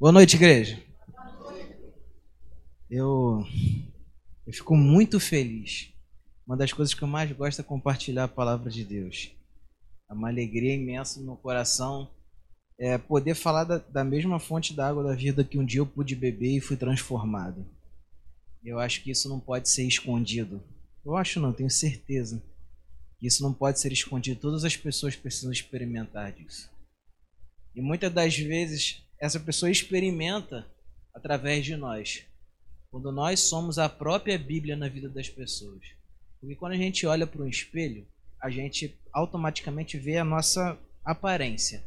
Boa noite, igreja. Eu, eu fico muito feliz. Uma das coisas que eu mais gosto é compartilhar a palavra de Deus. É uma alegria imensa no meu coração é poder falar da, da mesma fonte da água da vida que um dia eu pude beber e fui transformado. Eu acho que isso não pode ser escondido. Eu acho não, tenho certeza. Isso não pode ser escondido. Todas as pessoas precisam experimentar disso. E muitas das vezes essa pessoa experimenta através de nós. Quando nós somos a própria Bíblia na vida das pessoas. Porque quando a gente olha para um espelho, a gente automaticamente vê a nossa aparência.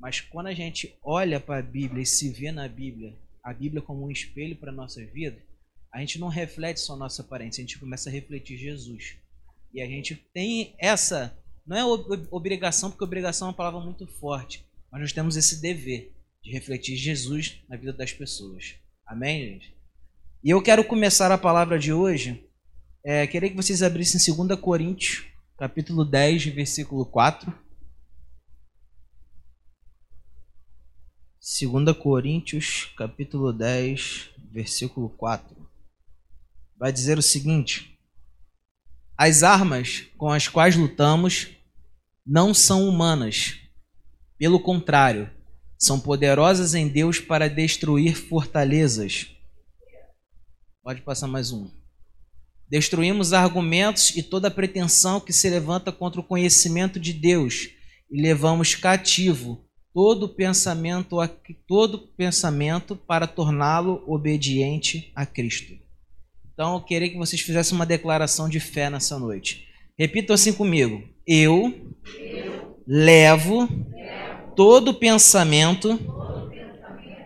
Mas quando a gente olha para a Bíblia e se vê na Bíblia, a Bíblia como um espelho para a nossa vida, a gente não reflete só a nossa aparência, a gente começa a refletir Jesus. E a gente tem essa, não é obrigação, porque obrigação é uma palavra muito forte, mas nós temos esse dever de refletir Jesus na vida das pessoas. Amém, gente? E eu quero começar a palavra de hoje, é, queria que vocês abrissem 2 Coríntios, capítulo 10, versículo 4. 2 Coríntios, capítulo 10, versículo 4. Vai dizer o seguinte: As armas com as quais lutamos não são humanas. Pelo contrário, são poderosas em Deus para destruir fortalezas. Pode passar mais um. Destruímos argumentos e toda pretensão que se levanta contra o conhecimento de Deus e levamos cativo todo pensamento todo pensamento para torná-lo obediente a Cristo. Então, eu queria que vocês fizessem uma declaração de fé nessa noite. Repitam assim comigo: Eu, eu levo, levo todo pensamento,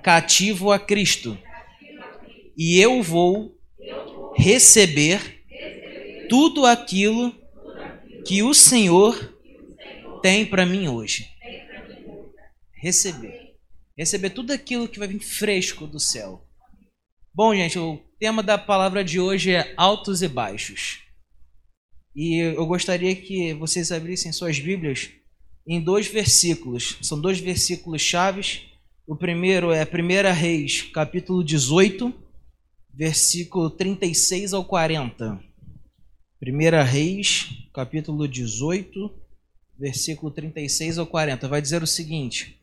cativo a Cristo, e eu vou, receber, tudo aquilo, que o Senhor tem para mim hoje receber. Receber tudo aquilo que vai vir fresco do céu. Bom, gente, o tema da palavra de hoje é altos e baixos. E eu gostaria que vocês abrissem suas Bíblias em dois versículos. São dois versículos chaves. O primeiro é 1 Reis, capítulo 18, versículo 36 ao 40. 1 Reis, capítulo 18, versículo 36 ao 40. Vai dizer o seguinte: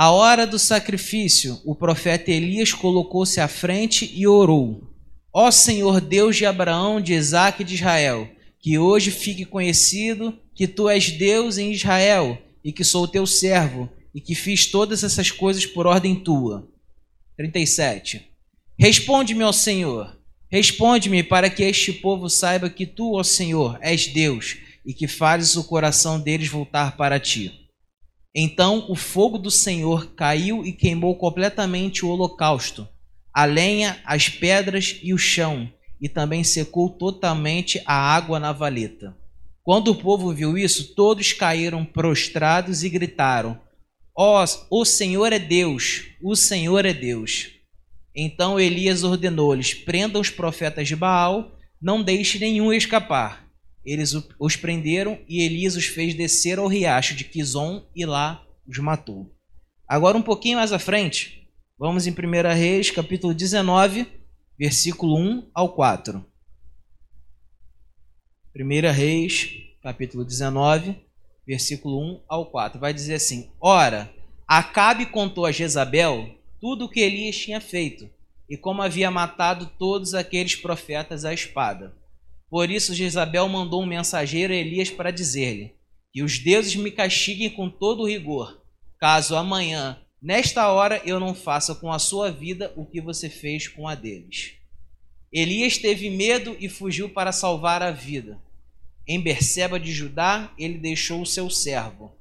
a hora do sacrifício, o profeta Elias colocou-se à frente e orou: Ó Senhor Deus de Abraão, de Isaac e de Israel, que hoje fique conhecido que tu és Deus em Israel e que sou teu servo e que fiz todas essas coisas por ordem tua. 37. Responde-me, ó Senhor, responde-me para que este povo saiba que tu, ó Senhor, és Deus e que fazes o coração deles voltar para ti. Então o fogo do Senhor caiu e queimou completamente o holocausto, a lenha, as pedras e o chão, e também secou totalmente a água na valeta. Quando o povo viu isso, todos caíram prostrados e gritaram: Ó, oh, o Senhor é Deus, o Senhor é Deus. Então Elias ordenou-lhes: prendam os profetas de Baal, não deixe nenhum escapar. Eles os prenderam e Elias os fez descer ao riacho de Quizon e lá os matou. Agora, um pouquinho mais à frente, vamos em 1 Reis, capítulo 19, versículo 1 ao 4. 1 Reis, capítulo 19, versículo 1 ao 4. Vai dizer assim: Ora, Acabe contou a Jezabel tudo o que Elias tinha feito e como havia matado todos aqueles profetas à espada. Por isso Jezabel mandou um mensageiro a Elias para dizer-lhe: Que os deuses me castiguem com todo rigor, caso amanhã, nesta hora, eu não faça com a sua vida o que você fez com a deles. Elias teve medo e fugiu para salvar a vida. Em Berseba de Judá, ele deixou o seu servo.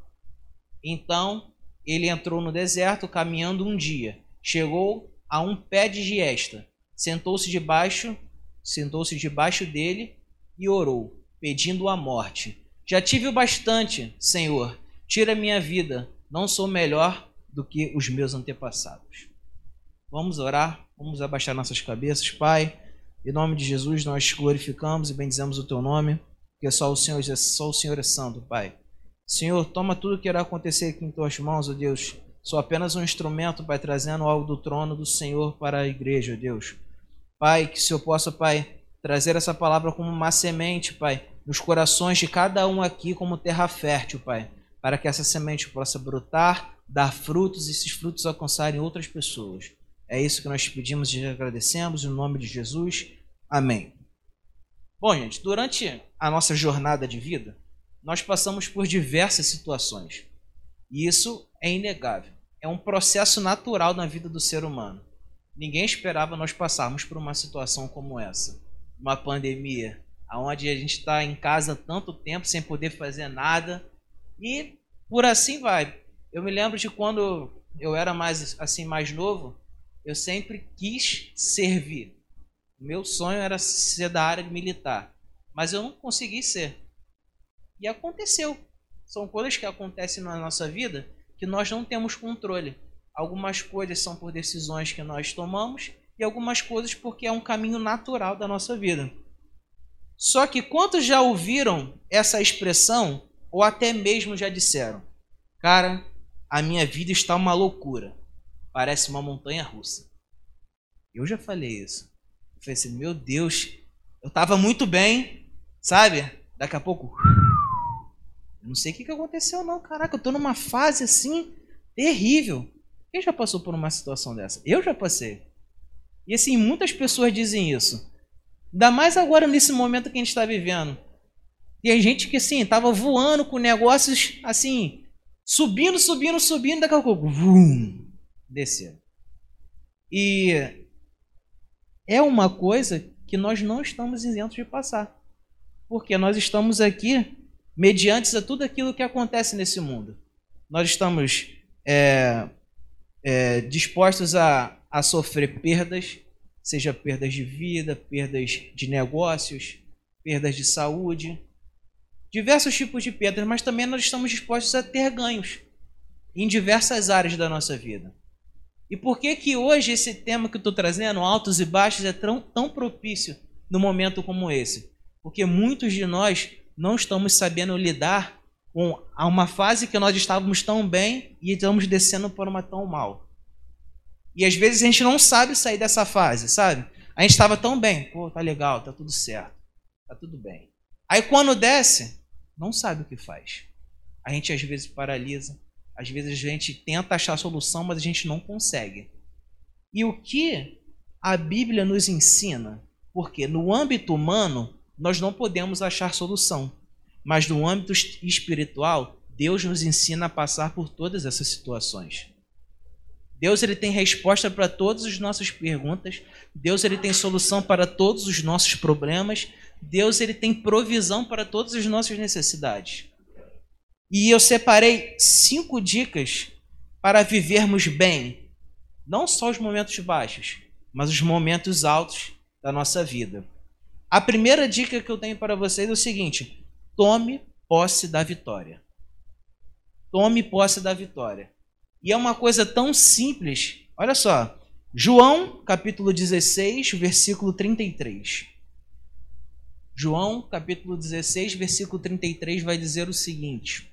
Então, ele entrou no deserto caminhando um dia. Chegou a um pé de giesta. Sentou-se debaixo, sentou-se debaixo dele e orou, pedindo a morte. Já tive o bastante, Senhor, tira minha vida, não sou melhor do que os meus antepassados. Vamos orar, vamos abaixar nossas cabeças, Pai. Em nome de Jesus, nós glorificamos e bendizemos o teu nome, porque só o Senhor, só o Senhor é santo, Pai. Senhor, toma tudo que irá acontecer aqui em tuas mãos, ó Deus. Sou apenas um instrumento, Pai, trazendo algo do trono do Senhor para a igreja, Deus. Pai, que o Senhor possa, Pai, trazer essa palavra como uma semente, Pai, nos corações de cada um aqui como terra fértil, Pai, para que essa semente possa brotar, dar frutos e esses frutos alcançarem outras pessoas. É isso que nós pedimos e agradecemos em nome de Jesus. Amém. Bom, gente, durante a nossa jornada de vida, nós passamos por diversas situações. E isso é inegável. É um processo natural na vida do ser humano. Ninguém esperava nós passarmos por uma situação como essa. Uma pandemia, onde a gente está em casa tanto tempo sem poder fazer nada. E por assim vai. Eu me lembro de quando eu era mais assim mais novo, eu sempre quis servir. Meu sonho era ser da área militar, mas eu não consegui ser. E aconteceu. São coisas que acontecem na nossa vida que nós não temos controle. Algumas coisas são por decisões que nós tomamos e algumas coisas porque é um caminho natural da nossa vida. Só que quantos já ouviram essa expressão ou até mesmo já disseram: "Cara, a minha vida está uma loucura. Parece uma montanha russa". Eu já falei isso. Eu falei assim, meu Deus, eu tava muito bem, sabe? Daqui a pouco. Eu não sei o que, que aconteceu, não. Caraca, eu tô numa fase assim terrível. Quem já passou por uma situação dessa? Eu já passei. E assim, muitas pessoas dizem isso. Ainda mais agora nesse momento que a gente está vivendo. Tem gente que assim, tava voando com negócios assim, subindo, subindo, subindo, daqui a pouco, vum, descendo. E é uma coisa que nós não estamos isentos de passar. Porque nós estamos aqui mediante a tudo aquilo que acontece nesse mundo. Nós estamos é, é, dispostos a, a sofrer perdas, seja perdas de vida, perdas de negócios, perdas de saúde, diversos tipos de perdas, mas também nós estamos dispostos a ter ganhos em diversas áreas da nossa vida. E por que que hoje esse tema que eu estou trazendo, altos e baixos, é tão, tão propício num momento como esse? Porque muitos de nós não estamos sabendo lidar com uma fase que nós estávamos tão bem e estamos descendo por uma tão mal. E às vezes a gente não sabe sair dessa fase, sabe? A gente estava tão bem, pô, tá legal, tá tudo certo, tá tudo bem. Aí quando desce, não sabe o que faz. A gente às vezes paralisa, às vezes a gente tenta achar a solução, mas a gente não consegue. E o que a Bíblia nos ensina? Porque no âmbito humano, nós não podemos achar solução. Mas no âmbito espiritual, Deus nos ensina a passar por todas essas situações. Deus ele tem resposta para todas as nossas perguntas. Deus ele tem solução para todos os nossos problemas. Deus ele tem provisão para todas as nossas necessidades. E eu separei cinco dicas para vivermos bem, não só os momentos baixos, mas os momentos altos da nossa vida. A primeira dica que eu tenho para vocês é o seguinte: tome posse da vitória. Tome posse da vitória. E é uma coisa tão simples. Olha só, João, capítulo 16, versículo 33. João, capítulo 16, versículo 33 vai dizer o seguinte: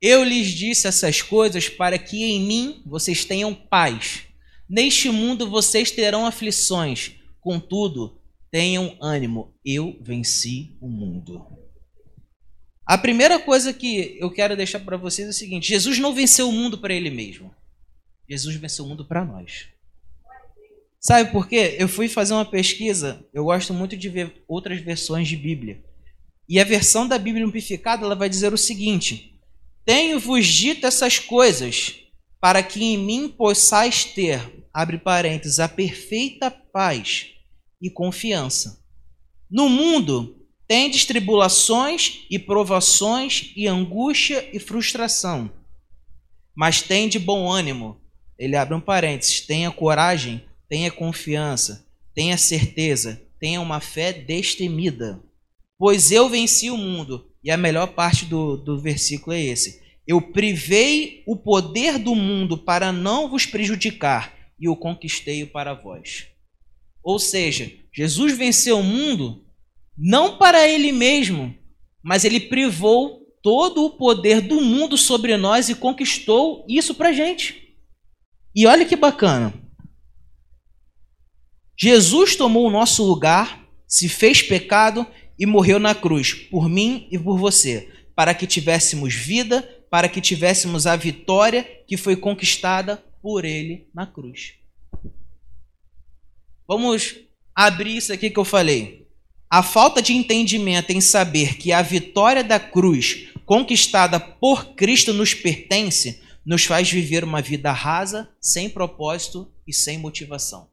eu lhes disse essas coisas para que em mim vocês tenham paz. Neste mundo vocês terão aflições, contudo, tenham ânimo. Eu venci o mundo. A primeira coisa que eu quero deixar para vocês é o seguinte: Jesus não venceu o mundo para ele mesmo. Jesus venceu o mundo para nós. Sabe por quê? Eu fui fazer uma pesquisa, eu gosto muito de ver outras versões de Bíblia. E a versão da Bíblia amplificada, ela vai dizer o seguinte: tenho-vos dito essas coisas para que em mim possais ter, abre parênteses, a perfeita paz e confiança. No mundo tendes tribulações e provações e angústia e frustração. Mas tem de bom ânimo. Ele abre um parênteses, tenha coragem, tenha confiança, tenha certeza, tenha uma fé destemida. Pois eu venci o mundo e a melhor parte do, do versículo é esse: Eu privei o poder do mundo para não vos prejudicar, e o conquistei para vós. Ou seja, Jesus venceu o mundo não para ele mesmo, mas ele privou todo o poder do mundo sobre nós e conquistou isso pra gente. E olha que bacana. Jesus tomou o nosso lugar, se fez pecado e morreu na cruz, por mim e por você, para que tivéssemos vida, para que tivéssemos a vitória que foi conquistada por ele na cruz. Vamos abrir isso aqui que eu falei. A falta de entendimento em saber que a vitória da cruz conquistada por Cristo nos pertence, nos faz viver uma vida rasa, sem propósito e sem motivação.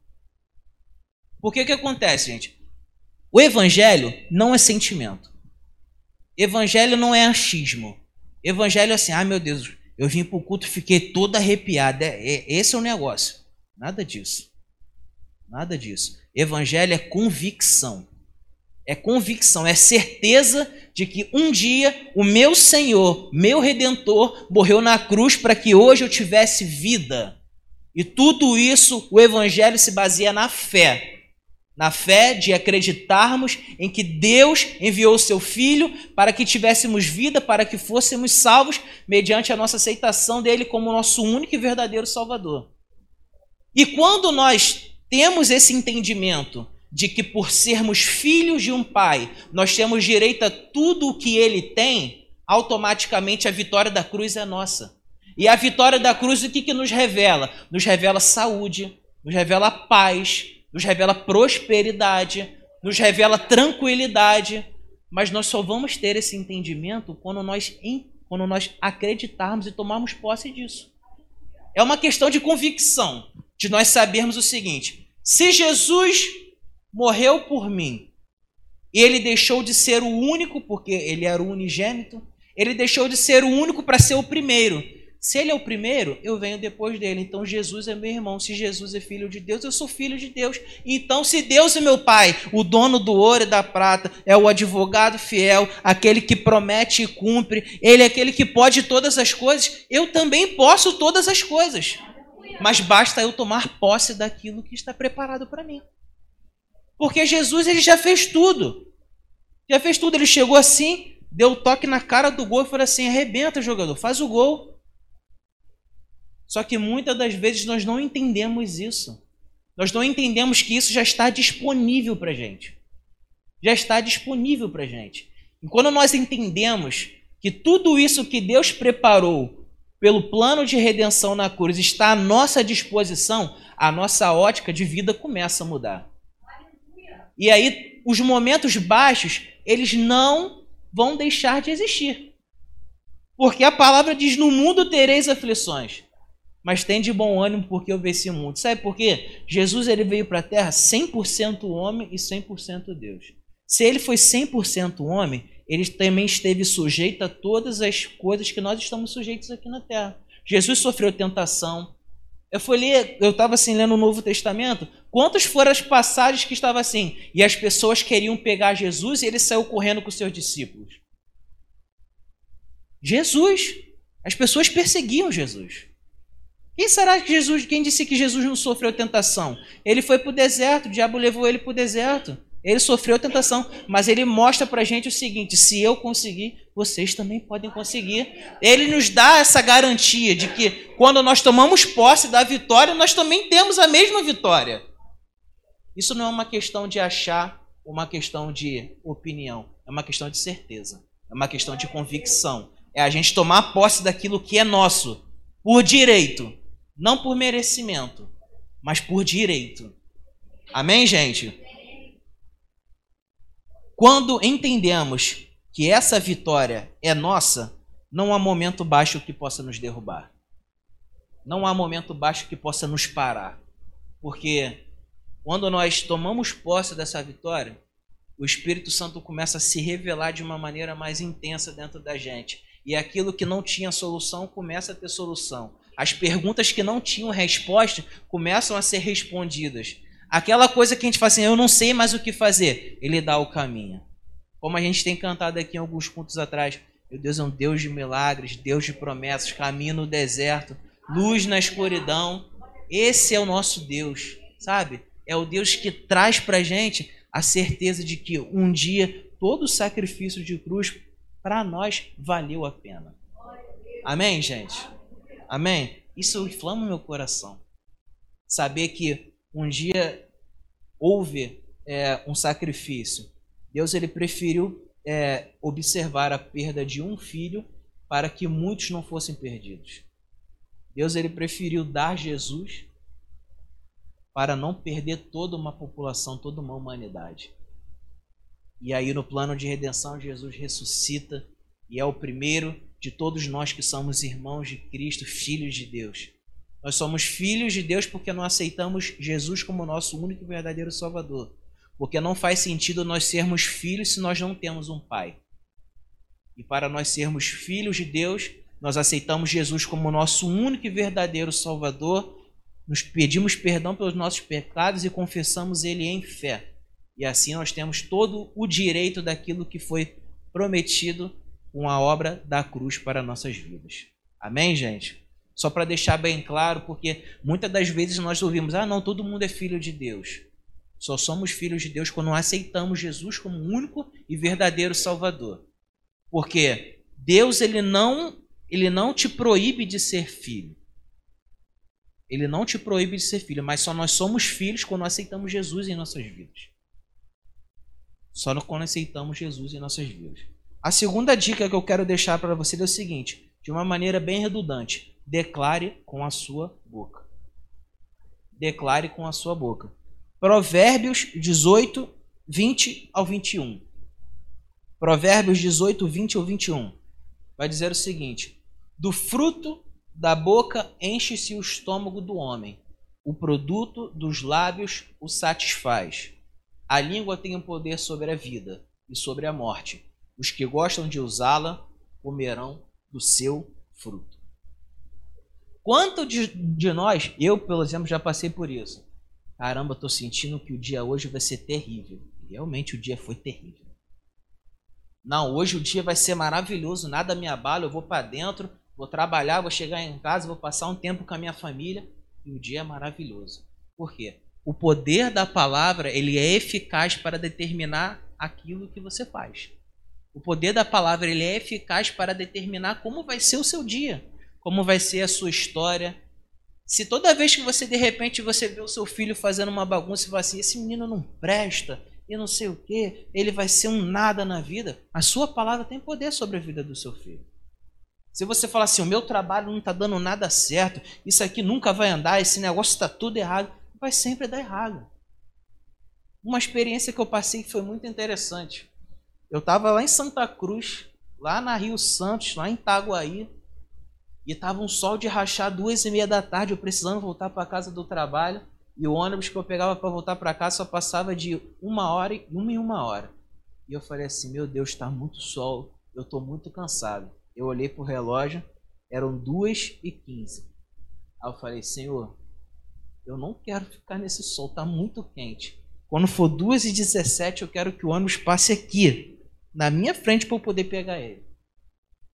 Por que que acontece, gente? O evangelho não é sentimento. Evangelho não é achismo. Evangelho é assim, ah meu Deus, eu vim para o culto e fiquei todo arrepiado. É, é, esse é o negócio. Nada disso. Nada disso. Evangelho é convicção é convicção, é certeza de que um dia o meu Senhor, meu Redentor, morreu na cruz para que hoje eu tivesse vida. E tudo isso, o Evangelho se baseia na fé. Na fé de acreditarmos em que Deus enviou o seu Filho para que tivéssemos vida, para que fôssemos salvos, mediante a nossa aceitação dele como nosso único e verdadeiro Salvador. E quando nós temos esse entendimento, de que por sermos filhos de um pai, nós temos direito a tudo o que ele tem, automaticamente a vitória da cruz é nossa. E a vitória da cruz, o que, que nos revela? Nos revela saúde, nos revela paz, nos revela prosperidade, nos revela tranquilidade. Mas nós só vamos ter esse entendimento quando nós, quando nós acreditarmos e tomarmos posse disso. É uma questão de convicção, de nós sabermos o seguinte: se Jesus morreu por mim. Ele deixou de ser o único, porque ele era o unigênito, ele deixou de ser o único para ser o primeiro. Se ele é o primeiro, eu venho depois dele. Então Jesus é meu irmão. Se Jesus é filho de Deus, eu sou filho de Deus. Então, se Deus é meu pai, o dono do ouro e da prata, é o advogado fiel, aquele que promete e cumpre, ele é aquele que pode todas as coisas, eu também posso todas as coisas. Mas basta eu tomar posse daquilo que está preparado para mim. Porque Jesus ele já fez tudo. Já fez tudo. Ele chegou assim, deu toque na cara do gol e falou assim: arrebenta, jogador, faz o gol. Só que muitas das vezes nós não entendemos isso. Nós não entendemos que isso já está disponível para gente. Já está disponível para gente. E quando nós entendemos que tudo isso que Deus preparou pelo plano de redenção na cruz está à nossa disposição, a nossa ótica de vida começa a mudar. E aí os momentos baixos, eles não vão deixar de existir. Porque a palavra diz: "No mundo tereis aflições, mas tem de bom ânimo porque eu venci o mundo". Sabe por quê? Jesus ele veio para a terra 100% homem e 100% Deus. Se ele foi 100% homem, ele também esteve sujeito a todas as coisas que nós estamos sujeitos aqui na terra. Jesus sofreu tentação, eu fui ler, eu estava assim lendo o Novo Testamento. Quantas foram as passagens que estava assim? E as pessoas queriam pegar Jesus e ele saiu correndo com seus discípulos. Jesus. As pessoas perseguiam Jesus. Quem será que Jesus, quem disse que Jesus não sofreu tentação? Ele foi para o deserto, o diabo levou ele para o deserto. Ele sofreu tentação, mas ele mostra para a gente o seguinte: se eu conseguir, vocês também podem conseguir. Ele nos dá essa garantia de que quando nós tomamos posse da vitória, nós também temos a mesma vitória. Isso não é uma questão de achar, uma questão de opinião, é uma questão de certeza, é uma questão de convicção. É a gente tomar posse daquilo que é nosso, por direito, não por merecimento, mas por direito. Amém, gente? Quando entendemos que essa vitória é nossa, não há momento baixo que possa nos derrubar. Não há momento baixo que possa nos parar. Porque quando nós tomamos posse dessa vitória, o Espírito Santo começa a se revelar de uma maneira mais intensa dentro da gente. E aquilo que não tinha solução começa a ter solução. As perguntas que não tinham resposta começam a ser respondidas. Aquela coisa que a gente fala assim, eu não sei mais o que fazer, ele dá o caminho. Como a gente tem cantado aqui em alguns pontos atrás, meu Deus é um Deus de milagres, Deus de promessas, caminho no deserto, luz na escuridão. Esse é o nosso Deus, sabe? É o Deus que traz pra gente a certeza de que um dia todo o sacrifício de cruz para nós valeu a pena. Amém, gente? Amém? Isso inflama meu coração. Saber que um dia houve é, um sacrifício. Deus ele preferiu é, observar a perda de um filho para que muitos não fossem perdidos. Deus ele preferiu dar Jesus para não perder toda uma população, toda uma humanidade. E aí no plano de redenção Jesus ressuscita e é o primeiro de todos nós que somos irmãos de Cristo, filhos de Deus. Nós somos filhos de Deus porque não aceitamos Jesus como nosso único e verdadeiro Salvador. Porque não faz sentido nós sermos filhos se nós não temos um pai. E para nós sermos filhos de Deus, nós aceitamos Jesus como nosso único e verdadeiro Salvador, nos pedimos perdão pelos nossos pecados e confessamos Ele em fé. E assim nós temos todo o direito daquilo que foi prometido com a obra da cruz para nossas vidas. Amém, gente? Só para deixar bem claro, porque muitas das vezes nós ouvimos: ah, não, todo mundo é filho de Deus. Só somos filhos de Deus quando aceitamos Jesus como único e verdadeiro Salvador. Porque Deus ele não ele não te proíbe de ser filho. Ele não te proíbe de ser filho, mas só nós somos filhos quando aceitamos Jesus em nossas vidas. Só quando aceitamos Jesus em nossas vidas. A segunda dica que eu quero deixar para você é o seguinte, de uma maneira bem redundante: declare com a sua boca. Declare com a sua boca. Provérbios 18, 20 ao 21. Provérbios 18, 20 ao 21. Vai dizer o seguinte: Do fruto da boca enche-se o estômago do homem, o produto dos lábios o satisfaz. A língua tem o um poder sobre a vida e sobre a morte. Os que gostam de usá-la comerão do seu fruto. Quanto de, de nós, eu, por exemplo, já passei por isso Caramba, tô sentindo que o dia hoje vai ser terrível. Realmente o dia foi terrível. Não, hoje o dia vai ser maravilhoso, nada me abala, eu vou para dentro, vou trabalhar, vou chegar em casa, vou passar um tempo com a minha família e o dia é maravilhoso. Por quê? O poder da palavra, ele é eficaz para determinar aquilo que você faz. O poder da palavra, ele é eficaz para determinar como vai ser o seu dia, como vai ser a sua história, se toda vez que você de repente você vê o seu filho fazendo uma bagunça e fala assim, esse menino não presta, e não sei o que, ele vai ser um nada na vida, a sua palavra tem poder sobre a vida do seu filho. Se você falar assim, o meu trabalho não está dando nada certo, isso aqui nunca vai andar, esse negócio está tudo errado, vai sempre dar errado. Uma experiência que eu passei que foi muito interessante. Eu estava lá em Santa Cruz, lá na Rio Santos, lá em Itaguaí, e tava um sol de rachar duas e meia da tarde, eu precisando voltar para casa do trabalho. E o ônibus que eu pegava para voltar para casa só passava de uma hora e uma em uma hora. E eu falei assim, meu Deus, está muito sol, eu estou muito cansado. Eu olhei pro relógio, eram duas e quinze. Aí eu falei, Senhor, eu não quero ficar nesse sol, tá muito quente. Quando for duas e dezessete, eu quero que o ônibus passe aqui, na minha frente, para eu poder pegar ele.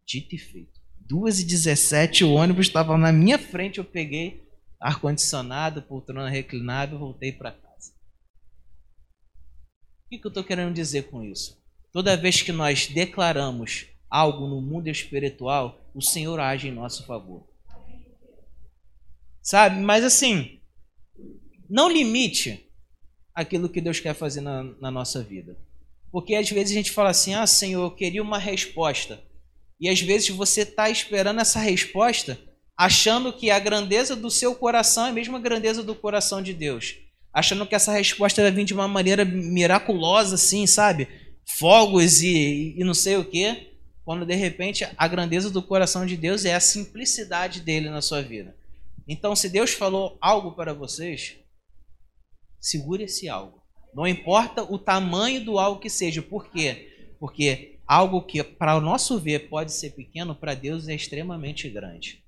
Dito e feito. 2h17, o ônibus estava na minha frente, eu peguei ar-condicionado, poltrona reclinável, voltei para casa. O que, que eu estou querendo dizer com isso? Toda vez que nós declaramos algo no mundo espiritual, o Senhor age em nosso favor. Sabe? Mas assim, não limite aquilo que Deus quer fazer na, na nossa vida. Porque às vezes a gente fala assim: ah, Senhor, eu queria uma resposta. E às vezes você está esperando essa resposta, achando que a grandeza do seu coração é a mesma grandeza do coração de Deus. Achando que essa resposta vai vir de uma maneira miraculosa, assim, sabe? Fogos e, e não sei o quê. Quando de repente a grandeza do coração de Deus é a simplicidade dele na sua vida. Então, se Deus falou algo para vocês, segure esse algo. Não importa o tamanho do algo que seja. Por quê? Porque algo que, para o nosso ver, pode ser pequeno, para Deus é extremamente grande.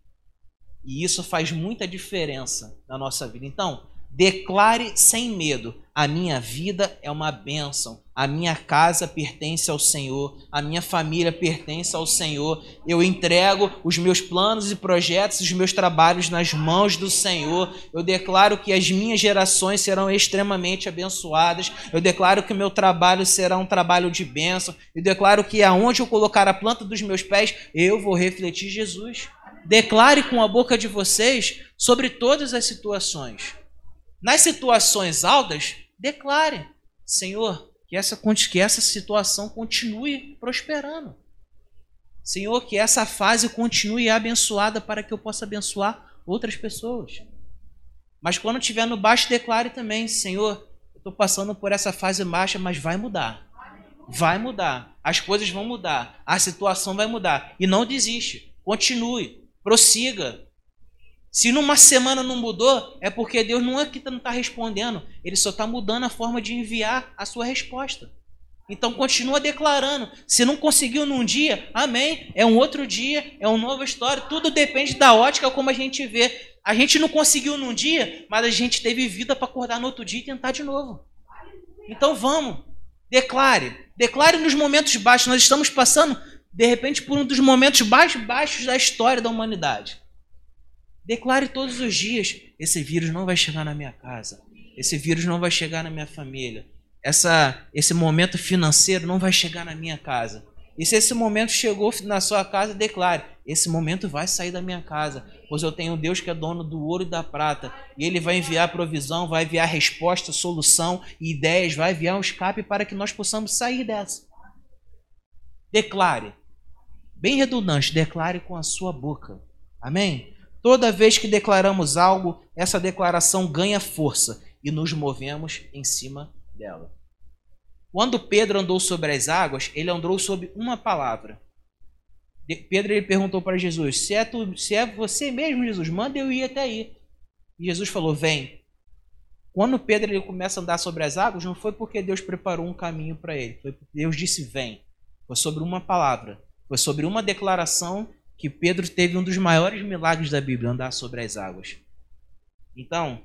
E isso faz muita diferença na nossa vida. Então, Declare sem medo: a minha vida é uma bênção, a minha casa pertence ao Senhor, a minha família pertence ao Senhor. Eu entrego os meus planos e projetos, os meus trabalhos nas mãos do Senhor. Eu declaro que as minhas gerações serão extremamente abençoadas. Eu declaro que o meu trabalho será um trabalho de bênção. Eu declaro que aonde eu colocar a planta dos meus pés, eu vou refletir Jesus. Declare com a boca de vocês sobre todas as situações. Nas situações altas, declare: Senhor, que essa, que essa situação continue prosperando. Senhor, que essa fase continue abençoada para que eu possa abençoar outras pessoas. Mas quando estiver no baixo, declare também: Senhor, eu estou passando por essa fase baixa, mas vai mudar. Vai mudar. As coisas vão mudar. A situação vai mudar. E não desiste. Continue. Prossiga. Se numa semana não mudou, é porque Deus não é que não está respondendo, Ele só está mudando a forma de enviar a sua resposta. Então continua declarando. Se não conseguiu num dia, amém. É um outro dia, é uma nova história. Tudo depende da ótica como a gente vê. A gente não conseguiu num dia, mas a gente teve vida para acordar no outro dia e tentar de novo. Então vamos, declare. Declare nos momentos baixos. Nós estamos passando, de repente, por um dos momentos mais baixos da história da humanidade. Declare todos os dias: esse vírus não vai chegar na minha casa, esse vírus não vai chegar na minha família, essa, esse momento financeiro não vai chegar na minha casa. E se esse momento chegou na sua casa, declare: esse momento vai sair da minha casa, pois eu tenho Deus que é dono do ouro e da prata, e Ele vai enviar provisão, vai enviar resposta, solução, ideias, vai enviar um escape para que nós possamos sair dessa. Declare, bem redundante, declare com a sua boca. Amém? Toda vez que declaramos algo, essa declaração ganha força e nos movemos em cima dela. Quando Pedro andou sobre as águas, ele andou sobre uma palavra. Pedro ele perguntou para Jesus: se é, tu, se é você mesmo, Jesus, manda eu ir até aí. E Jesus falou: Vem. Quando Pedro ele começa a andar sobre as águas, não foi porque Deus preparou um caminho para ele, foi porque Deus disse: Vem. Foi sobre uma palavra, foi sobre uma declaração que Pedro teve um dos maiores milagres da Bíblia, andar sobre as águas. Então,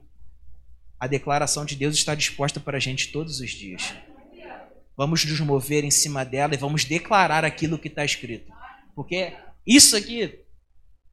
a declaração de Deus está disposta para a gente todos os dias. Vamos nos mover em cima dela e vamos declarar aquilo que está escrito. Porque isso aqui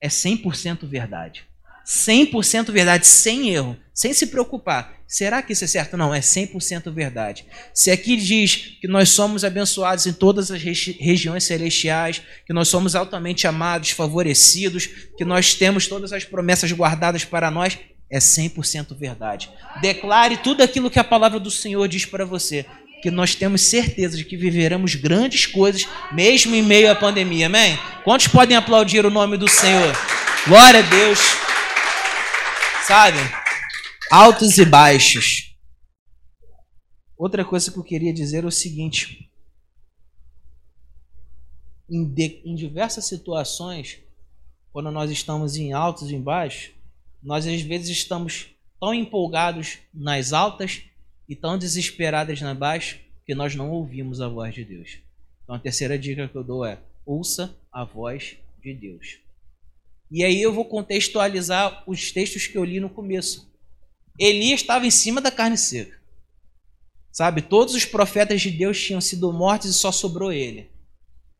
é 100% verdade. 100% verdade, sem erro, sem se preocupar. Será que isso é certo? Não, é 100% verdade. Se aqui diz que nós somos abençoados em todas as regiões celestiais, que nós somos altamente amados, favorecidos, que nós temos todas as promessas guardadas para nós, é 100% verdade. Declare tudo aquilo que a palavra do Senhor diz para você, que nós temos certeza de que viveremos grandes coisas, mesmo em meio à pandemia. Amém? Quantos podem aplaudir o nome do Senhor? Glória a Deus. Sabe? Altos e baixos. Outra coisa que eu queria dizer é o seguinte: em, de, em diversas situações, quando nós estamos em altos e em baixos, nós às vezes estamos tão empolgados nas altas e tão desesperados nas baixas que nós não ouvimos a voz de Deus. Então a terceira dica que eu dou é: ouça a voz de Deus. E aí eu vou contextualizar os textos que eu li no começo. Elias estava em cima da carne seca. Sabe, todos os profetas de Deus tinham sido mortos e só sobrou ele.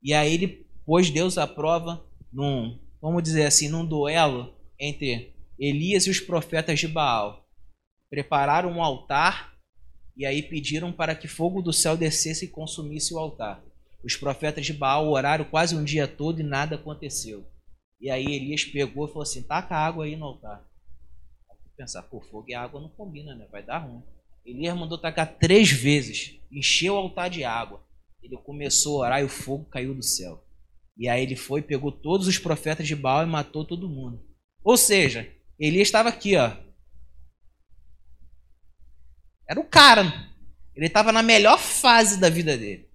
E aí ele pôs Deus à prova num, vamos dizer assim, num duelo entre Elias e os profetas de Baal. Prepararam um altar e aí pediram para que fogo do céu descesse e consumisse o altar. Os profetas de Baal oraram quase um dia todo e nada aconteceu. E aí Elias pegou e falou assim: taca água aí no altar. Pensar, pô, fogo e água não combina, né? Vai dar ruim. Elias mandou tacar três vezes, encheu o altar de água. Ele começou a orar e o fogo caiu do céu. E aí ele foi, pegou todos os profetas de Baal e matou todo mundo. Ou seja, Elias estava aqui, ó. Era o cara. Ele estava na melhor fase da vida dele.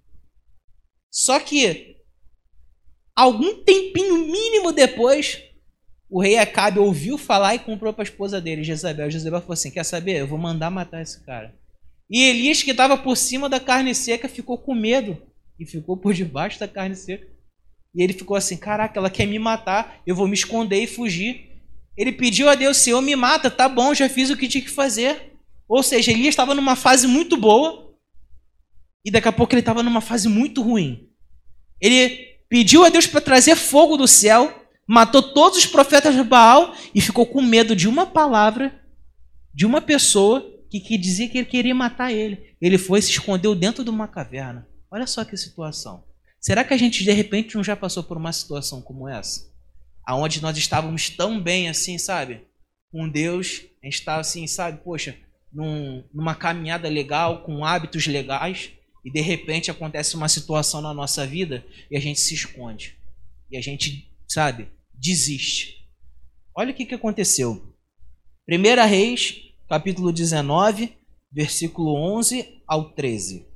Só que Algum tempinho mínimo depois, o rei Acabe ouviu falar e comprou para a esposa dele, Jezabel. Jezabel falou assim: Quer saber? Eu vou mandar matar esse cara. E Elias, que estava por cima da carne seca, ficou com medo e ficou por debaixo da carne seca. E ele ficou assim: Caraca, ela quer me matar, eu vou me esconder e fugir. Ele pediu a Deus: Senhor, me mata, tá bom, já fiz o que tinha que fazer. Ou seja, Elias estava numa fase muito boa e daqui a pouco ele estava numa fase muito ruim. Ele pediu a Deus para trazer fogo do céu, matou todos os profetas de Baal e ficou com medo de uma palavra de uma pessoa que, que dizia que ele queria matar ele. Ele foi e se escondeu dentro de uma caverna. Olha só que situação. Será que a gente de repente não já passou por uma situação como essa? Aonde nós estávamos tão bem assim, sabe? Com Deus, a gente estava assim, sabe? Poxa, num, numa caminhada legal, com hábitos legais, e de repente acontece uma situação na nossa vida e a gente se esconde. E a gente, sabe, desiste. Olha o que, que aconteceu. 1 Reis, capítulo 19, versículo 11 ao 13.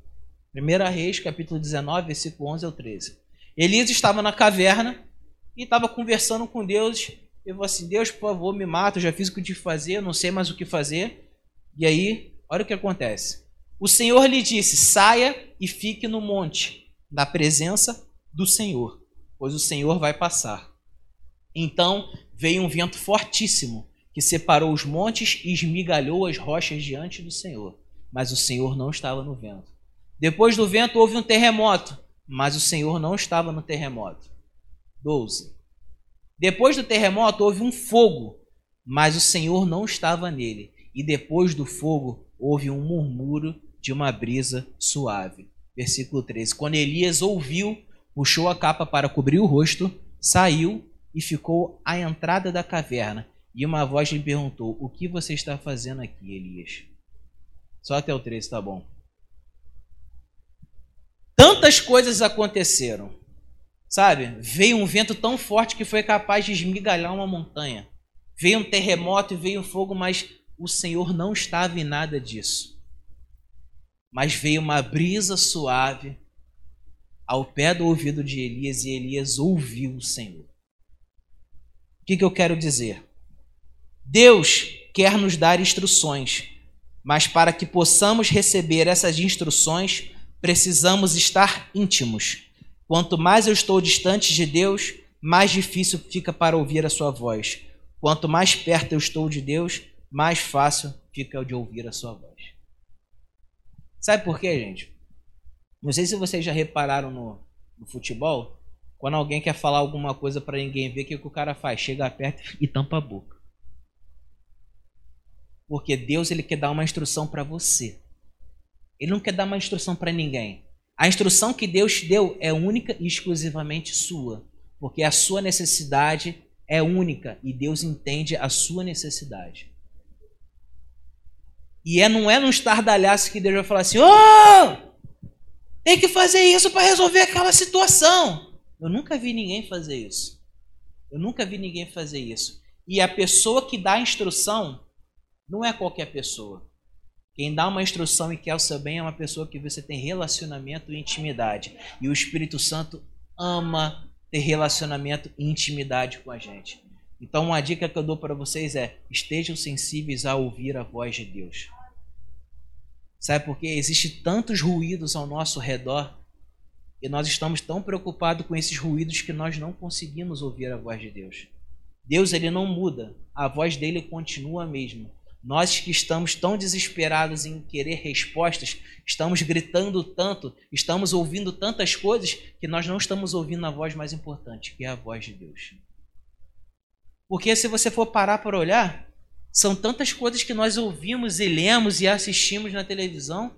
1 Reis, capítulo 19, versículo 11 ao 13. Elias estava na caverna e estava conversando com Deus. E falou assim: Deus, por favor, me mata. Eu já fiz o que eu que fazer, não sei mais o que fazer. E aí, olha o que acontece. O Senhor lhe disse: saia e fique no monte, na presença do Senhor, pois o Senhor vai passar. Então veio um vento fortíssimo que separou os montes e esmigalhou as rochas diante do Senhor. Mas o Senhor não estava no vento. Depois do vento houve um terremoto, mas o Senhor não estava no terremoto. 12. Depois do terremoto houve um fogo, mas o Senhor não estava nele. E depois do fogo houve um murmúrio de uma brisa suave. Versículo 13. Quando Elias ouviu, puxou a capa para cobrir o rosto, saiu e ficou à entrada da caverna. E uma voz lhe perguntou: O que você está fazendo aqui, Elias? Só até o 13, tá bom. Tantas coisas aconteceram. Sabe? Veio um vento tão forte que foi capaz de esmigalhar uma montanha. Veio um terremoto e veio um fogo, mas o Senhor não estava em nada disso. Mas veio uma brisa suave ao pé do ouvido de Elias e Elias ouviu o Senhor. Que, que eu quero dizer? Deus quer nos dar instruções, mas para que possamos receber essas instruções, precisamos estar íntimos. Quanto mais eu estou distante de Deus, mais difícil fica para ouvir a sua voz. Quanto mais perto eu estou de Deus, mais fácil fica de ouvir a sua voz. Sabe por quê, gente? Não sei se vocês já repararam no, no futebol, quando alguém quer falar alguma coisa para ninguém ver, o que, que o cara faz? Chega perto e tampa a boca. Porque Deus ele quer dar uma instrução para você. Ele não quer dar uma instrução para ninguém. A instrução que Deus te deu é única e exclusivamente sua, porque a sua necessidade é única e Deus entende a sua necessidade. E é, não é num estardalhaço que Deus vai falar assim: oh, tem que fazer isso para resolver aquela situação. Eu nunca vi ninguém fazer isso. Eu nunca vi ninguém fazer isso. E a pessoa que dá a instrução não é qualquer pessoa. Quem dá uma instrução e quer o seu bem é uma pessoa que você tem relacionamento e intimidade. E o Espírito Santo ama ter relacionamento e intimidade com a gente. Então, uma dica que eu dou para vocês é: estejam sensíveis a ouvir a voz de Deus. Sabe por quê? Existem tantos ruídos ao nosso redor e nós estamos tão preocupados com esses ruídos que nós não conseguimos ouvir a voz de Deus. Deus ele não muda, a voz dele continua a mesma. Nós que estamos tão desesperados em querer respostas, estamos gritando tanto, estamos ouvindo tantas coisas que nós não estamos ouvindo a voz mais importante, que é a voz de Deus. Porque se você for parar para olhar, são tantas coisas que nós ouvimos e lemos e assistimos na televisão.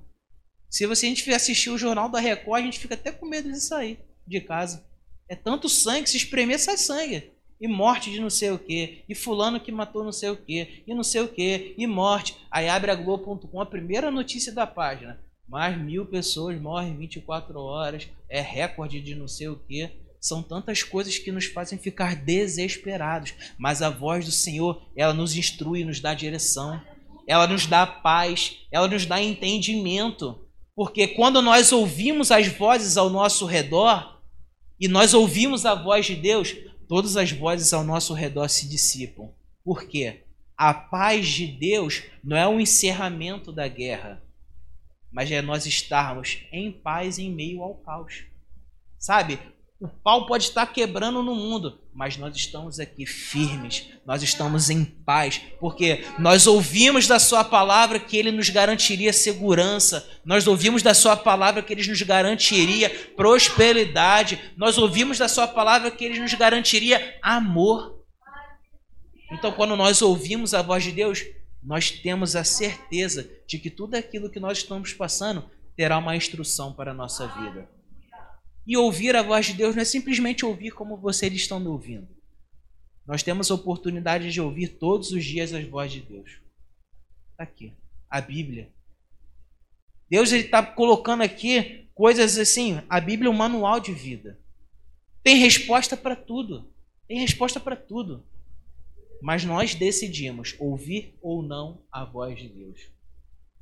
Se você a gente assistir o jornal da Record, a gente fica até com medo de sair de casa. É tanto sangue, se espremer sai sangue e morte de não sei o que, e fulano que matou não sei o que, e não sei o que, e morte. Aí abre a Globo.com, a primeira notícia da página. Mais mil pessoas morrem 24 horas, é recorde de não sei o que. São tantas coisas que nos fazem ficar desesperados. Mas a voz do Senhor, ela nos instrui, nos dá direção. Ela nos dá paz, ela nos dá entendimento. Porque quando nós ouvimos as vozes ao nosso redor, e nós ouvimos a voz de Deus, todas as vozes ao nosso redor se dissipam. Por quê? A paz de Deus não é o encerramento da guerra, mas é nós estarmos em paz em meio ao caos. Sabe? O pau pode estar quebrando no mundo, mas nós estamos aqui firmes, nós estamos em paz, porque nós ouvimos da Sua palavra que Ele nos garantiria segurança, nós ouvimos da Sua palavra que Ele nos garantiria prosperidade, nós ouvimos da Sua palavra que Ele nos garantiria amor. Então, quando nós ouvimos a voz de Deus, nós temos a certeza de que tudo aquilo que nós estamos passando terá uma instrução para a nossa vida. E ouvir a voz de Deus não é simplesmente ouvir como vocês estão me ouvindo. Nós temos a oportunidade de ouvir todos os dias as vozes de Deus. Está aqui, a Bíblia. Deus está colocando aqui coisas assim. A Bíblia é um manual de vida. Tem resposta para tudo. Tem resposta para tudo. Mas nós decidimos ouvir ou não a voz de Deus.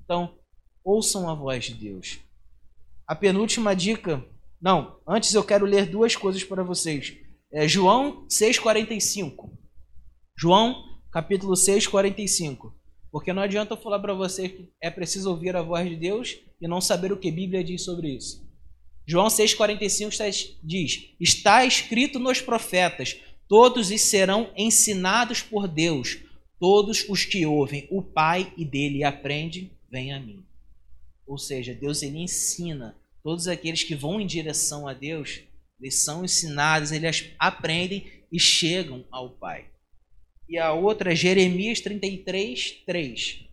Então, ouçam a voz de Deus. A penúltima dica não, antes eu quero ler duas coisas para vocês. É João 6,45. João, capítulo 6, 45. Porque não adianta eu falar para vocês que é preciso ouvir a voz de Deus e não saber o que a Bíblia diz sobre isso. João 6,45 diz: Está escrito nos profetas, todos os serão ensinados por Deus, todos os que ouvem o Pai e dele aprendem, vêm a mim. Ou seja, Deus ele ensina Todos aqueles que vão em direção a Deus, eles são ensinados, eles aprendem e chegam ao Pai. E a outra é Jeremias 33, 3.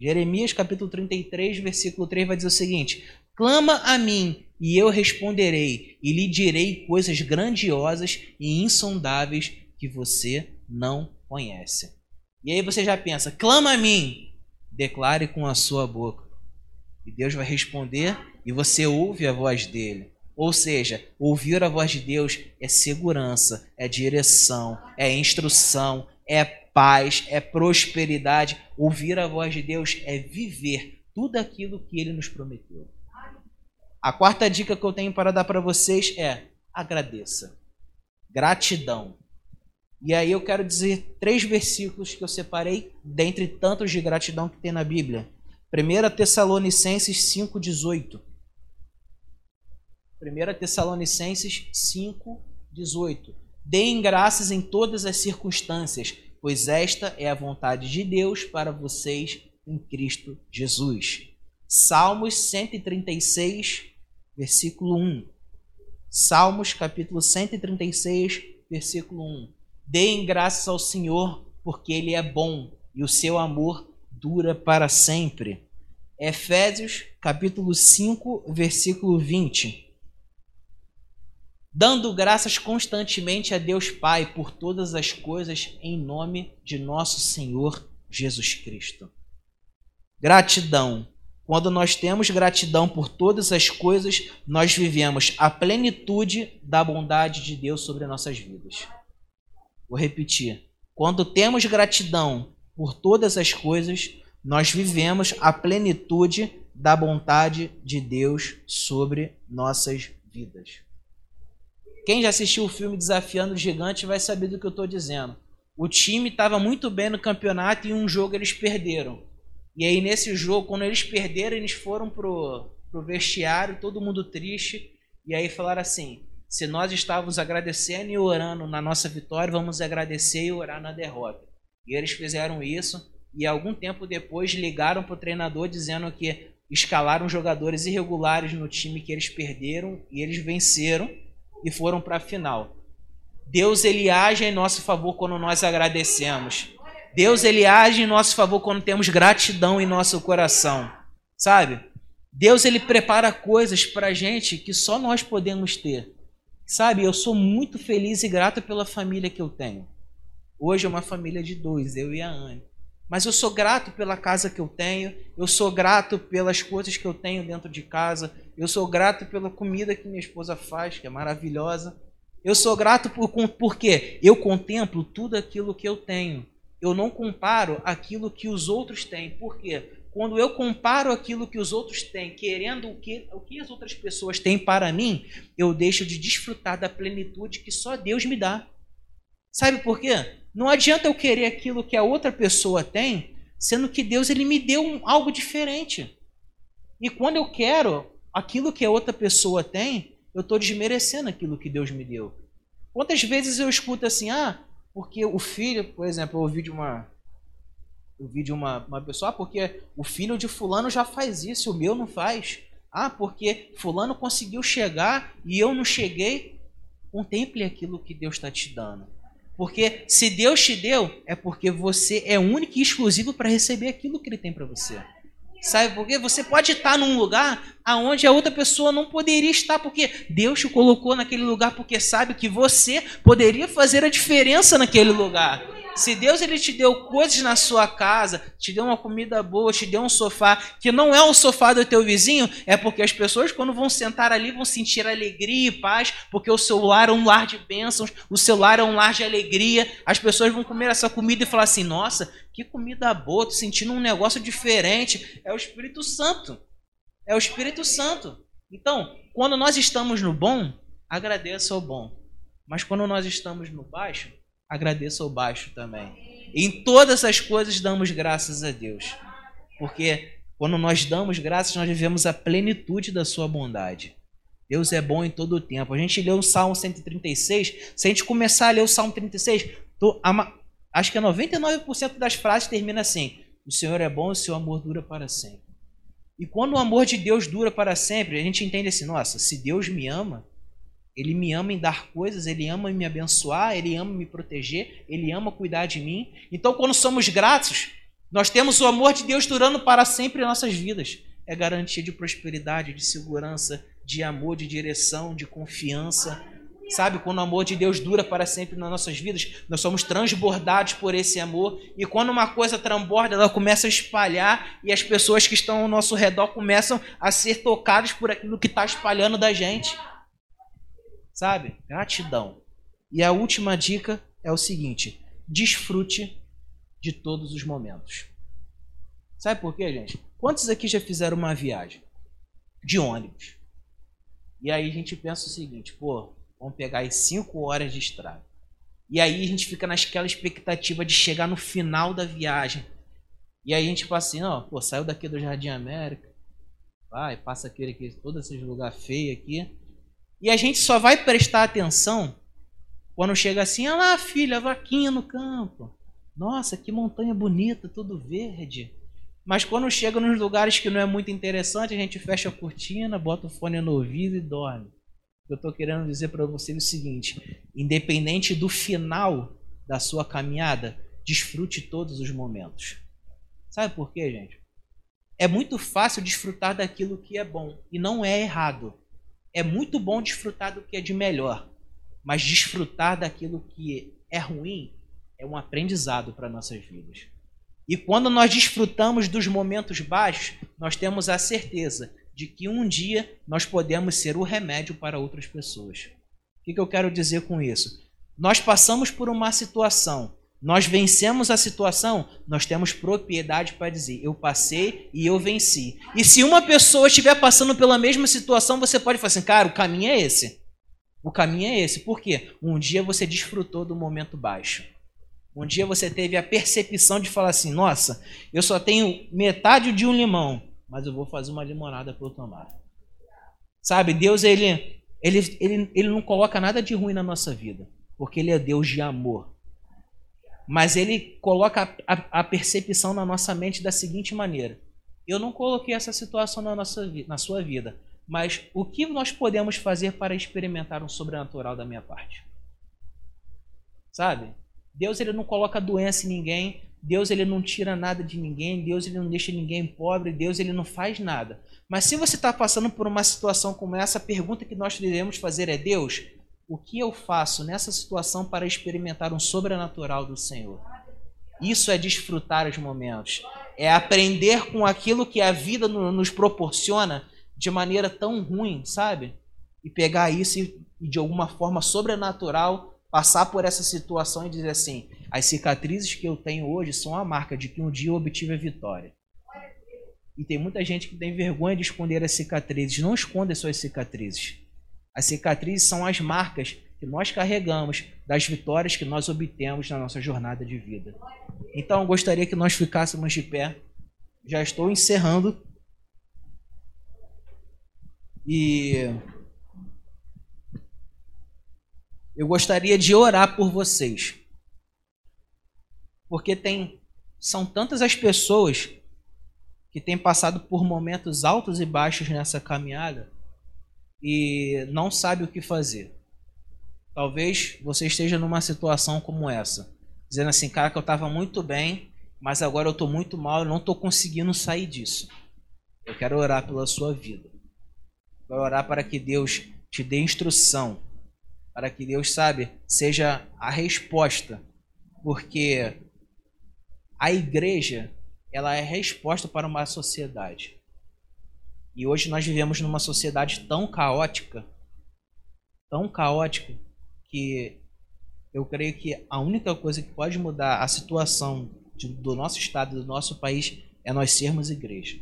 Jeremias capítulo 33, versículo 3 vai dizer o seguinte: Clama a mim, e eu responderei, e lhe direi coisas grandiosas e insondáveis que você não conhece. E aí você já pensa: clama a mim, declare com a sua boca. E Deus vai responder e você ouve a voz dele. Ou seja, ouvir a voz de Deus é segurança, é direção, é instrução, é paz, é prosperidade. Ouvir a voz de Deus é viver tudo aquilo que ele nos prometeu. A quarta dica que eu tenho para dar para vocês é: agradeça. Gratidão. E aí eu quero dizer três versículos que eu separei dentre tantos de gratidão que tem na Bíblia. 1 Tessalonicenses 5,18. 1 Tessalonicenses 5, 18. Deem graças em todas as circunstâncias, pois esta é a vontade de Deus para vocês em Cristo Jesus. Salmos 136, versículo 1. Salmos capítulo 136, versículo 1. Deem graças ao Senhor, porque Ele é bom e o seu amor dura para sempre. Efésios capítulo 5, versículo 20 dando graças constantemente a Deus Pai por todas as coisas em nome de nosso Senhor Jesus Cristo. Gratidão. Quando nós temos gratidão por todas as coisas, nós vivemos a plenitude da bondade de Deus sobre nossas vidas. Vou repetir. Quando temos gratidão por todas as coisas, nós vivemos a plenitude da bondade de Deus sobre nossas vidas. Quem já assistiu o filme Desafiando o Gigante vai saber do que eu estou dizendo. O time estava muito bem no campeonato e um jogo eles perderam. E aí nesse jogo, quando eles perderam, eles foram pro, pro vestiário, todo mundo triste. E aí falaram assim: se nós estávamos agradecendo e orando na nossa vitória, vamos agradecer e orar na derrota. E eles fizeram isso. E algum tempo depois ligaram para o treinador dizendo que escalaram jogadores irregulares no time que eles perderam e eles venceram e foram para a final. Deus ele age em nosso favor quando nós agradecemos. Deus ele age em nosso favor quando temos gratidão em nosso coração. Sabe? Deus ele prepara coisas para gente que só nós podemos ter. Sabe? Eu sou muito feliz e grato pela família que eu tenho. Hoje é uma família de dois, eu e a Anne. Mas eu sou grato pela casa que eu tenho, eu sou grato pelas coisas que eu tenho dentro de casa, eu sou grato pela comida que minha esposa faz, que é maravilhosa. Eu sou grato por porque eu contemplo tudo aquilo que eu tenho. Eu não comparo aquilo que os outros têm. Por quê? Quando eu comparo aquilo que os outros têm, querendo o que, o que as outras pessoas têm para mim, eu deixo de desfrutar da plenitude que só Deus me dá. Sabe por quê? Não adianta eu querer aquilo que a outra pessoa tem, sendo que Deus ele me deu um, algo diferente. E quando eu quero aquilo que a outra pessoa tem, eu estou desmerecendo aquilo que Deus me deu. Quantas vezes eu escuto assim, ah, porque o filho, por exemplo, eu ouvi de uma. Eu vi de uma, uma pessoa, ah, porque o filho de fulano já faz isso, o meu não faz. Ah, porque fulano conseguiu chegar e eu não cheguei. Contemple aquilo que Deus está te dando. Porque se Deus te deu, é porque você é único e exclusivo para receber aquilo que Ele tem para você. Sabe por quê? Você pode estar num lugar aonde a outra pessoa não poderia estar, porque Deus te colocou naquele lugar porque sabe que você poderia fazer a diferença naquele lugar. Se Deus ele te deu coisas na sua casa, te deu uma comida boa, te deu um sofá, que não é o sofá do teu vizinho, é porque as pessoas quando vão sentar ali vão sentir alegria e paz, porque o seu lar é um lar de bênçãos, o seu lar é um lar de alegria. As pessoas vão comer essa comida e falar assim: "Nossa, que comida boa, tô sentindo um negócio diferente". É o Espírito Santo. É o Espírito Santo. Então, quando nós estamos no bom, agradeça ao bom. Mas quando nós estamos no baixo, agradeça ao baixo também. Em todas as coisas damos graças a Deus. Porque quando nós damos graças, nós vivemos a plenitude da sua bondade. Deus é bom em todo o tempo. A gente leu o Salmo 136. Se a gente começar a ler o Salmo 36, tô, acho que 99% das frases termina assim: O Senhor é bom o seu amor dura para sempre. E quando o amor de Deus dura para sempre, a gente entende assim: nossa, se Deus me ama, ele me ama em dar coisas, ele ama em me abençoar, ele ama me proteger, ele ama cuidar de mim. Então, quando somos gratos, nós temos o amor de Deus durando para sempre em nossas vidas. É garantia de prosperidade, de segurança, de amor, de direção, de confiança. Sabe, quando o amor de Deus dura para sempre nas nossas vidas, nós somos transbordados por esse amor. E quando uma coisa transborda, ela começa a espalhar e as pessoas que estão ao nosso redor começam a ser tocadas por aquilo que está espalhando da gente. Sabe? Gratidão. E a última dica é o seguinte: desfrute de todos os momentos. Sabe por quê, gente? Quantos aqui já fizeram uma viagem de ônibus? E aí a gente pensa o seguinte: pô, vamos pegar aí cinco horas de estrada. E aí a gente fica naquela expectativa de chegar no final da viagem. E aí a gente fala assim, ó, pô, saiu daqui do Jardim América, vai, passa aquele aqui, todo esse lugar feio aqui. E a gente só vai prestar atenção quando chega assim, olha lá, filha, vaquinha no campo. Nossa, que montanha bonita, tudo verde. Mas quando chega nos lugares que não é muito interessante, a gente fecha a cortina, bota o fone no ouvido e dorme. Eu estou querendo dizer para você o seguinte: independente do final da sua caminhada, desfrute todos os momentos. Sabe por quê, gente? É muito fácil desfrutar daquilo que é bom e não é errado. É muito bom desfrutar do que é de melhor, mas desfrutar daquilo que é ruim é um aprendizado para nossas vidas. E quando nós desfrutamos dos momentos baixos, nós temos a certeza de que um dia nós podemos ser o remédio para outras pessoas. O que, eu quero dizer com isso? Nós passamos por uma situação, nós vencemos a situação, nós temos propriedade para dizer: eu passei e eu venci. E se uma pessoa estiver passando pela mesma situação, você pode falar assim, cara, o caminho é esse. O caminho é esse. Por quê? Um dia você desfrutou do momento baixo. Um dia você teve a percepção de falar assim: nossa, eu só tenho metade de um limão, mas eu vou fazer uma limonada para eu tomar. Sabe, Deus, ele, ele, ele, ele não coloca nada de ruim na nossa vida, porque Ele é Deus de amor mas ele coloca a, a, a, percepção na nossa mente da seguinte maneira: eu não coloquei essa situação na, nossa, na sua vida, mas o que nós podemos fazer para experimentar um sobrenatural da minha parte? Sabe? Deus ele não coloca doença em ninguém, Deus ele não tira nada de ninguém, Deus ele não deixa ninguém pobre, Deus ele não faz nada. Mas se você está passando por uma situação como essa, a pergunta que nós devemos fazer é: Deus, o que eu faço nessa situação para experimentar um sobrenatural do Senhor? Isso é desfrutar os momentos. É aprender com aquilo que a vida nos proporciona de maneira tão ruim, sabe? E pegar isso e, de alguma forma sobrenatural passar por essa situação e dizer assim: as cicatrizes que eu tenho hoje são a marca de que um dia eu obtive a vitória. E tem muita gente que tem vergonha de esconder as cicatrizes. Não esconda as suas cicatrizes. As cicatrizes são as marcas que nós carregamos das vitórias que nós obtemos na nossa jornada de vida. Então, gostaria que nós ficássemos de pé. Já estou encerrando. E eu gostaria de orar por vocês. Porque tem são tantas as pessoas que têm passado por momentos altos e baixos nessa caminhada e não sabe o que fazer. Talvez você esteja numa situação como essa, dizendo assim, cara, que eu estava muito bem, mas agora eu estou muito mal, eu não estou conseguindo sair disso. Eu quero orar pela sua vida. Quero orar para que Deus te dê instrução, para que Deus, sabe, seja a resposta, porque a igreja, ela é resposta para uma sociedade. E hoje nós vivemos numa sociedade tão caótica, tão caótica, que eu creio que a única coisa que pode mudar a situação de, do nosso estado, do nosso país, é nós sermos igreja.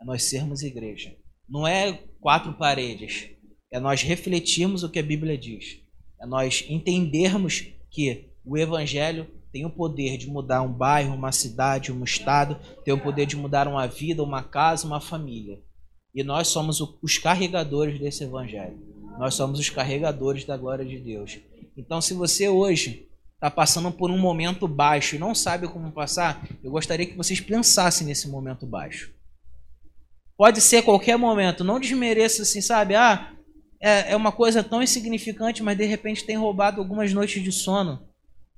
É nós sermos igreja. Não é quatro paredes. É nós refletirmos o que a Bíblia diz. É nós entendermos que o Evangelho tem o poder de mudar um bairro, uma cidade, um estado, tem o poder de mudar uma vida, uma casa, uma família. E nós somos os carregadores desse Evangelho. Nós somos os carregadores da glória de Deus. Então, se você hoje está passando por um momento baixo e não sabe como passar, eu gostaria que vocês pensassem nesse momento baixo. Pode ser qualquer momento, não desmereça assim, sabe? Ah, é, é uma coisa tão insignificante, mas de repente tem roubado algumas noites de sono.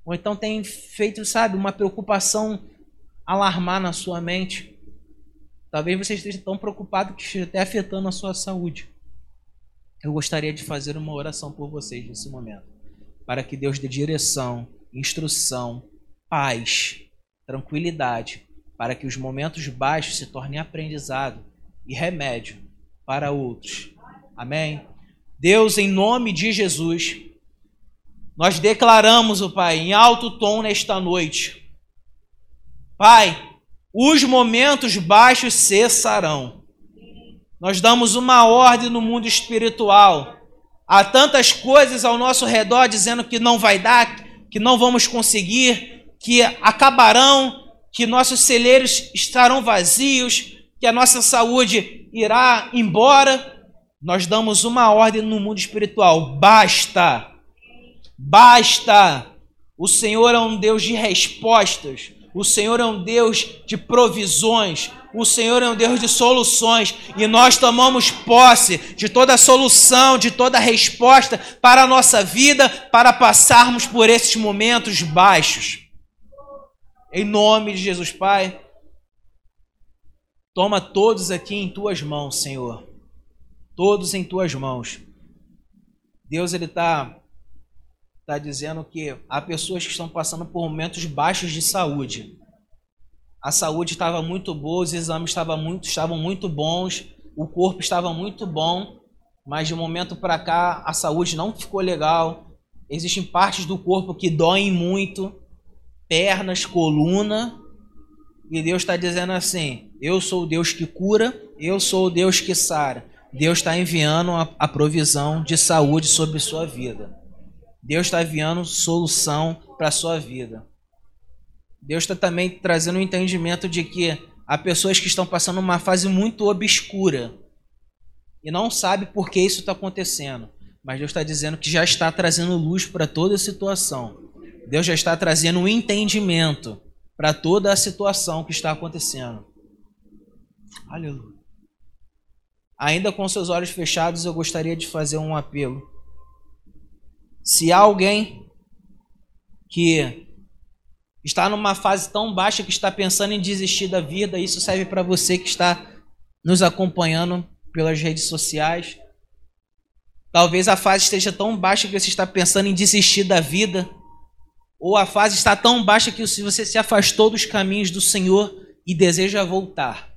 Ou então tem feito, sabe, uma preocupação alarmar na sua mente. Talvez você esteja tão preocupado que esteja até afetando a sua saúde eu gostaria de fazer uma oração por vocês nesse momento, para que Deus dê direção, instrução, paz, tranquilidade, para que os momentos baixos se tornem aprendizado e remédio para outros. Amém? Deus, em nome de Jesus, nós declaramos, o Pai, em alto tom nesta noite. Pai, os momentos baixos cessarão nós damos uma ordem no mundo espiritual. Há tantas coisas ao nosso redor dizendo que não vai dar, que não vamos conseguir, que acabarão, que nossos celeiros estarão vazios, que a nossa saúde irá embora. Nós damos uma ordem no mundo espiritual: basta, basta. O Senhor é um Deus de respostas, o Senhor é um Deus de provisões, o Senhor é um Deus de soluções e nós tomamos posse de toda solução, de toda resposta para a nossa vida, para passarmos por esses momentos baixos. Em nome de Jesus, Pai, toma todos aqui em tuas mãos, Senhor. Todos em tuas mãos. Deus, Ele está tá dizendo que há pessoas que estão passando por momentos baixos de saúde a saúde estava muito boa, os exames estavam muito, estavam muito bons, o corpo estava muito bom, mas de um momento para cá a saúde não ficou legal. Existem partes do corpo que doem muito, pernas, coluna, e Deus está dizendo assim: Eu sou o Deus que cura, eu sou o Deus que sara. Deus está enviando a, a provisão de saúde sobre sua vida. Deus está enviando solução para sua vida. Deus está também trazendo o um entendimento de que há pessoas que estão passando uma fase muito obscura e não sabe por que isso está acontecendo. Mas Deus está dizendo que já está trazendo luz para toda a situação. Deus já está trazendo um entendimento para toda a situação que está acontecendo. Aleluia. Ainda com seus olhos fechados, eu gostaria de fazer um apelo. Se há alguém que está numa fase tão baixa que está pensando em desistir da vida, isso serve para você que está nos acompanhando pelas redes sociais. Talvez a fase esteja tão baixa que você está pensando em desistir da vida, ou a fase está tão baixa que você se afastou dos caminhos do Senhor e deseja voltar.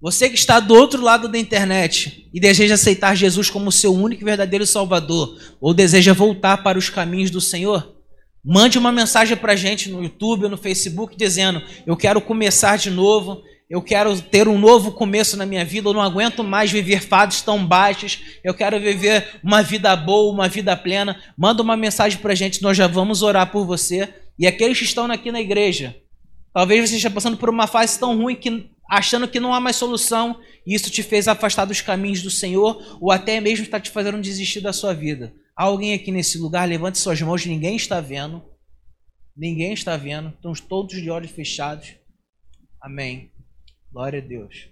Você que está do outro lado da internet e deseja aceitar Jesus como seu único e verdadeiro Salvador, ou deseja voltar para os caminhos do Senhor, Mande uma mensagem para a gente no YouTube, no Facebook, dizendo: Eu quero começar de novo, eu quero ter um novo começo na minha vida, eu não aguento mais viver fados tão baixos, eu quero viver uma vida boa, uma vida plena. Manda uma mensagem para a gente, nós já vamos orar por você. E aqueles que estão aqui na igreja, talvez você esteja passando por uma fase tão ruim que achando que não há mais solução, e isso te fez afastar dos caminhos do Senhor, ou até mesmo está te fazendo desistir da sua vida. alguém aqui nesse lugar, levante suas mãos, ninguém está vendo. Ninguém está vendo. Estamos todos de olhos fechados. Amém. Glória a Deus.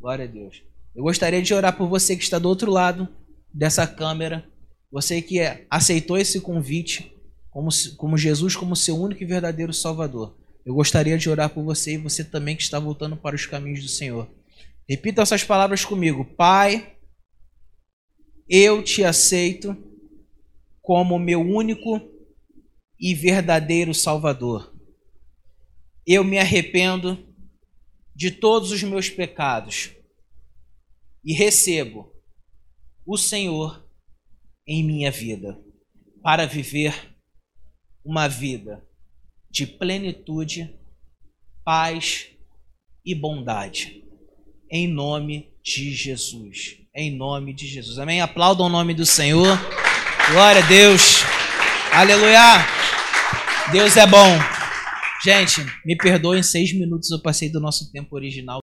Glória a Deus. Eu gostaria de orar por você que está do outro lado dessa câmera. Você que aceitou esse convite como, como Jesus como seu único e verdadeiro Salvador. Eu gostaria de orar por você e você também que está voltando para os caminhos do Senhor. Repita essas palavras comigo. Pai, eu te aceito como meu único e verdadeiro Salvador. Eu me arrependo de todos os meus pecados e recebo o Senhor em minha vida para viver uma vida de plenitude, paz e bondade. Em nome de Jesus. Em nome de Jesus. Amém? Aplaudam o nome do Senhor. Glória a Deus. Aleluia. Deus é bom. Gente, me perdoem, seis minutos eu passei do nosso tempo original.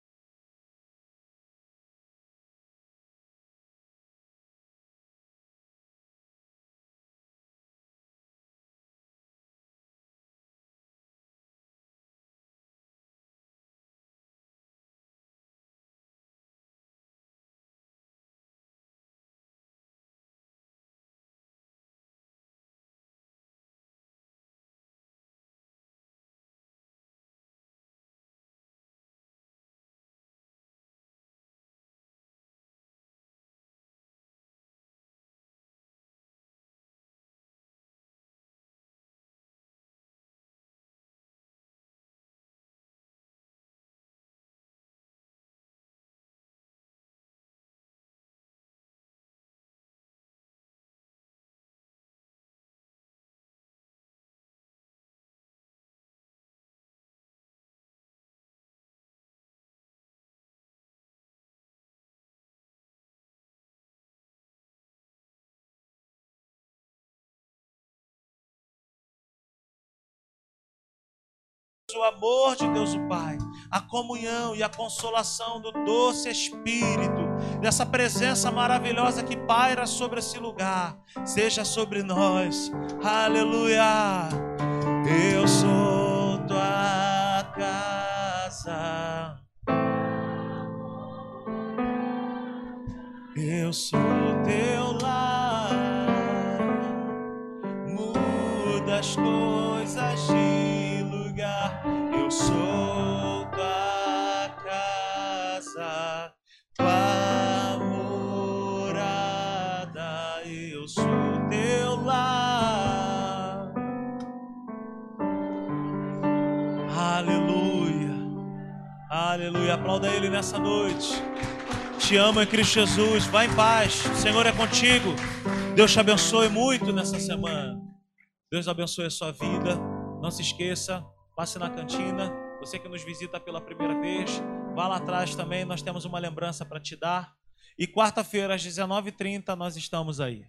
O amor de Deus o Pai, a comunhão e a consolação do doce Espírito, dessa presença maravilhosa que paira sobre esse lugar, seja sobre nós. Aleluia. Eu sou tua casa. Eu sou Aleluia. Aplauda ele nessa noite. Te amo em Cristo Jesus. Vá em paz. O Senhor é contigo. Deus te abençoe muito nessa semana. Deus abençoe a sua vida. Não se esqueça, passe na cantina. Você que nos visita pela primeira vez, vá lá atrás também. Nós temos uma lembrança para te dar. E quarta-feira, às 19h30, nós estamos aí.